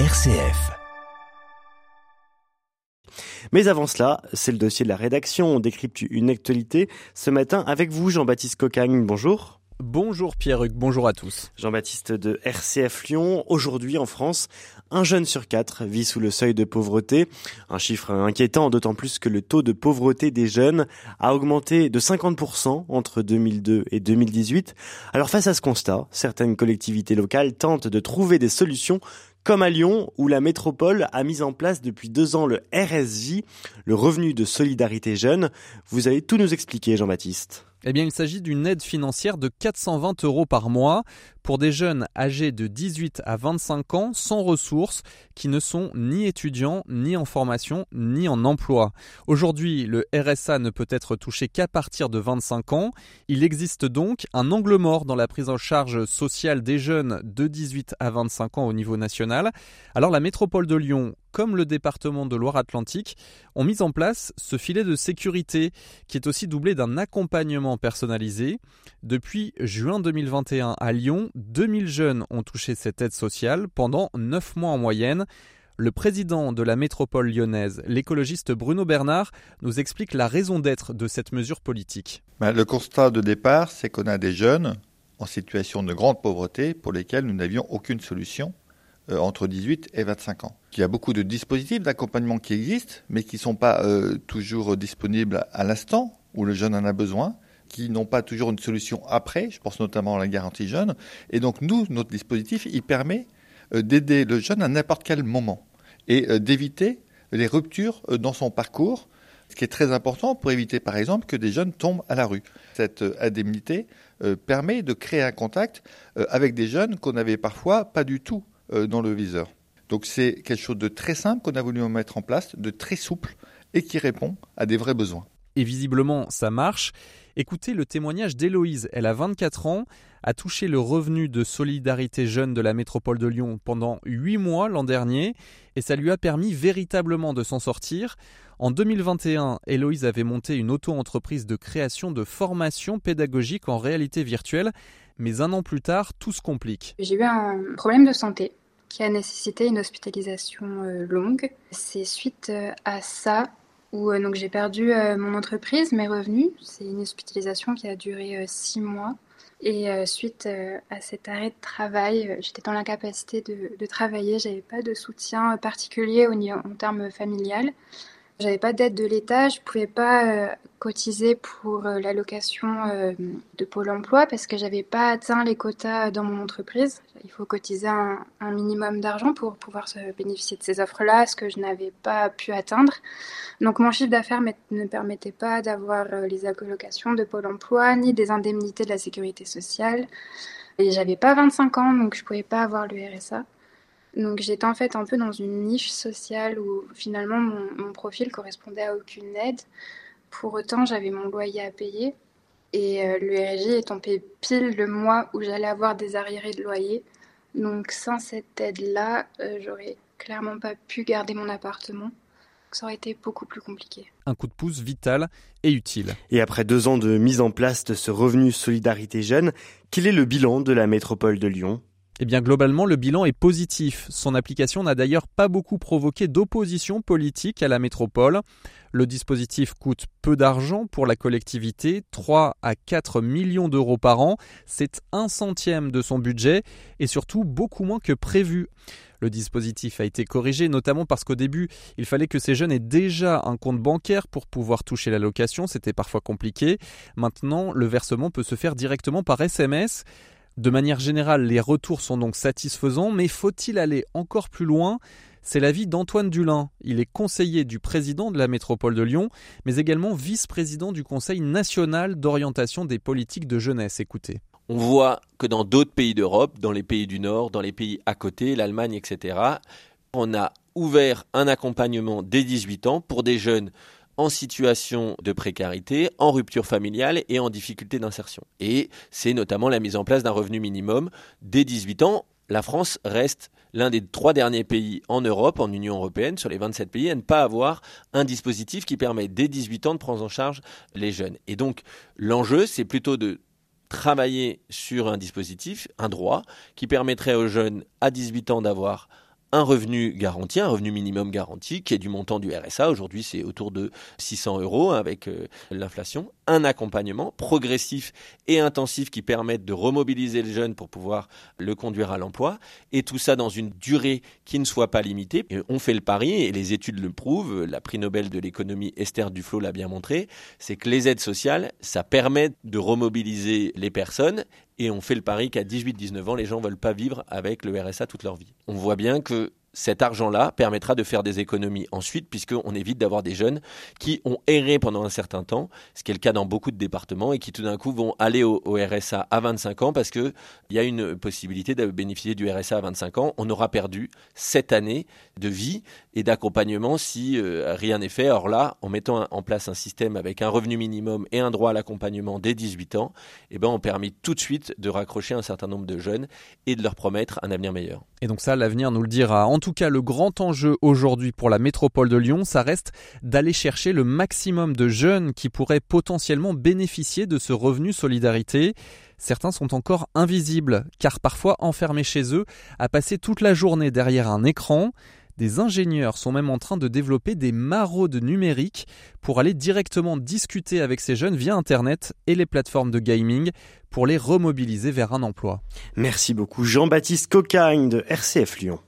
RCF. Mais avant cela, c'est le dossier de la rédaction. On décrypte une actualité ce matin avec vous, Jean-Baptiste Cocagne. Bonjour. Bonjour Pierre-Hugues, bonjour à tous. Jean-Baptiste de RCF Lyon. Aujourd'hui en France, un jeune sur quatre vit sous le seuil de pauvreté. Un chiffre inquiétant, d'autant plus que le taux de pauvreté des jeunes a augmenté de 50% entre 2002 et 2018. Alors face à ce constat, certaines collectivités locales tentent de trouver des solutions comme à Lyon, où la métropole a mis en place depuis deux ans le RSJ, le revenu de solidarité jeune. Vous allez tout nous expliquer, Jean-Baptiste. Eh bien, il s'agit d'une aide financière de 420 euros par mois pour des jeunes âgés de 18 à 25 ans sans ressources qui ne sont ni étudiants, ni en formation, ni en emploi. Aujourd'hui, le RSA ne peut être touché qu'à partir de 25 ans. Il existe donc un angle mort dans la prise en charge sociale des jeunes de 18 à 25 ans au niveau national. Alors la métropole de Lyon comme le département de Loire-Atlantique, ont mis en place ce filet de sécurité qui est aussi doublé d'un accompagnement personnalisé. Depuis juin 2021 à Lyon, 2000 jeunes ont touché cette aide sociale pendant 9 mois en moyenne. Le président de la métropole lyonnaise, l'écologiste Bruno Bernard, nous explique la raison d'être de cette mesure politique. Ben, le constat de départ, c'est qu'on a des jeunes en situation de grande pauvreté pour lesquels nous n'avions aucune solution euh, entre 18 et 25 ans. Il y a beaucoup de dispositifs d'accompagnement qui existent, mais qui ne sont pas euh, toujours disponibles à l'instant où le jeune en a besoin, qui n'ont pas toujours une solution après. Je pense notamment à la garantie jeune. Et donc nous, notre dispositif, il permet euh, d'aider le jeune à n'importe quel moment et d'éviter les ruptures dans son parcours, ce qui est très important pour éviter par exemple que des jeunes tombent à la rue. Cette indemnité permet de créer un contact avec des jeunes qu'on n'avait parfois pas du tout euh, dans le viseur. Donc c'est quelque chose de très simple qu'on a voulu mettre en place, de très souple et qui répond à des vrais besoins. Et visiblement, ça marche. Écoutez le témoignage d'Héloïse. Elle a 24 ans, a touché le revenu de solidarité jeune de la métropole de Lyon pendant 8 mois l'an dernier et ça lui a permis véritablement de s'en sortir. En 2021, Héloïse avait monté une auto-entreprise de création de formation pédagogique en réalité virtuelle mais un an plus tard, tout se complique. J'ai eu un problème de santé qui a nécessité une hospitalisation euh, longue. C'est suite euh, à ça où euh, donc j'ai perdu mon entreprise, mes revenus. C'est une hospitalisation qui a duré six mois. Et suite à cet arrêt de travail, j'étais dans l'incapacité de, travailler. J'avais pas de soutien particulier en termes familial. J'avais pas d'aide de l'État, je pouvais pas euh, cotiser pour euh, l'allocation euh, de Pôle emploi parce que j'avais pas atteint les quotas dans mon entreprise. Il faut cotiser un, minimum d'argent pour pouvoir bénéficier de ces offres-là, ce que je n'avais pas pu atteindre. Donc mon chiffre d'affaires ne permettait pas d'avoir les allocations de Pôle emploi ni des indemnités de la sécurité sociale. Et j'avais pas 25 ans, donc je pouvais pas avoir le RSA. Donc j'étais en fait un peu dans une niche sociale où finalement mon, profil correspondait à aucune aide. Pour autant, j'avais mon loyer à payer et euh, le RJ est tombé pile le mois où j'allais avoir des arriérés de loyer. Donc sans cette aide-là, euh, j'aurais clairement pas pu garder mon appartement. Ça aurait été beaucoup plus compliqué. Un coup de pouce vital et utile. Et après deux ans de mise en place de ce revenu solidarité jeune, quel est le bilan de la métropole de Lyon? Eh bien, globalement, le bilan est positif. Son application n'a d'ailleurs pas beaucoup provoqué d'opposition politique à la métropole. Le dispositif coûte peu d'argent pour la collectivité, 3 à 4 millions d'euros par an. C'est un centième de son budget et surtout beaucoup moins que prévu. Le dispositif a été corrigé notamment parce qu'au début, il fallait que ces jeunes aient déjà un compte bancaire pour pouvoir toucher l'allocation, c'était parfois compliqué. Maintenant, le versement peut se faire directement par SMS. De manière générale, les retours sont donc satisfaisants, mais faut-il aller encore plus loin? C'est l'avis d'Antoine Dulin. Il est conseiller du président de la métropole de Lyon, mais également vice-président du Conseil national d'orientation des politiques de jeunesse. Écoutez. On voit que dans d'autres pays d'Europe, dans les pays du Nord, dans les pays à côté, l'Allemagne, etc., on a ouvert un accompagnement dès 18 ans pour des jeunes en situation de précarité, en rupture familiale et en difficulté d'insertion. Et c'est notamment la mise en place d'un revenu minimum dès 18 ans. La France reste l'un des trois derniers pays en Europe, en Union européenne, sur les 27 pays, à ne pas avoir un dispositif qui permet dès 18 ans de prendre en charge les jeunes. Et donc l'enjeu, c'est plutôt de travailler sur un dispositif, un droit, qui permettrait aux jeunes à 18 ans d'avoir un revenu garanti, un revenu minimum garanti, qui est du montant du RSA. Aujourd'hui, c'est autour de 600 euros avec euh, l'inflation. Un accompagnement progressif et intensif qui permette de remobiliser le jeune pour pouvoir le conduire à l'emploi. Et tout ça dans une durée qui ne soit pas limitée. on fait le pari, et les études le prouvent, la prix Nobel de l'économie Esther Duflo l'a bien montré, c'est que les aides sociales, ça permet de remobiliser les personnes et on fait le pari qu'à 18-19 ans, les gens ne veulent pas vivre avec le RSA toute leur vie. On voit bien que cet argent-là permettra de faire des économies ensuite, puisqu'on évite d'avoir des jeunes qui ont erré pendant un certain temps, ce qui est le cas dans beaucoup de départements, et qui tout d'un coup vont aller au, RSA à 25 ans parce qu'il y a une possibilité de bénéficier du RSA à 25 ans. On aura perdu sept années de vie et d'accompagnement si euh, rien n'est fait. Or là, en mettant en place un système avec un revenu minimum et un droit à l'accompagnement dès 18 ans, eh ben, on permet tout de suite de raccrocher un certain nombre de jeunes et de leur promettre un avenir meilleur. Et donc ça, l'avenir nous le dira. En tout cas, le grand enjeu aujourd'hui pour la métropole de Lyon, ça reste d'aller chercher le maximum de jeunes qui pourraient potentiellement bénéficier de ce revenu solidarité. Certains sont encore invisibles, car parfois enfermés chez eux, à passer toute la journée derrière un écran. Des ingénieurs sont même en train de développer des maraudes numériques pour aller directement discuter avec ces jeunes via Internet et les plateformes de gaming pour les remobiliser vers un emploi. Merci beaucoup Jean-Baptiste Cocagne de RCF Lyon.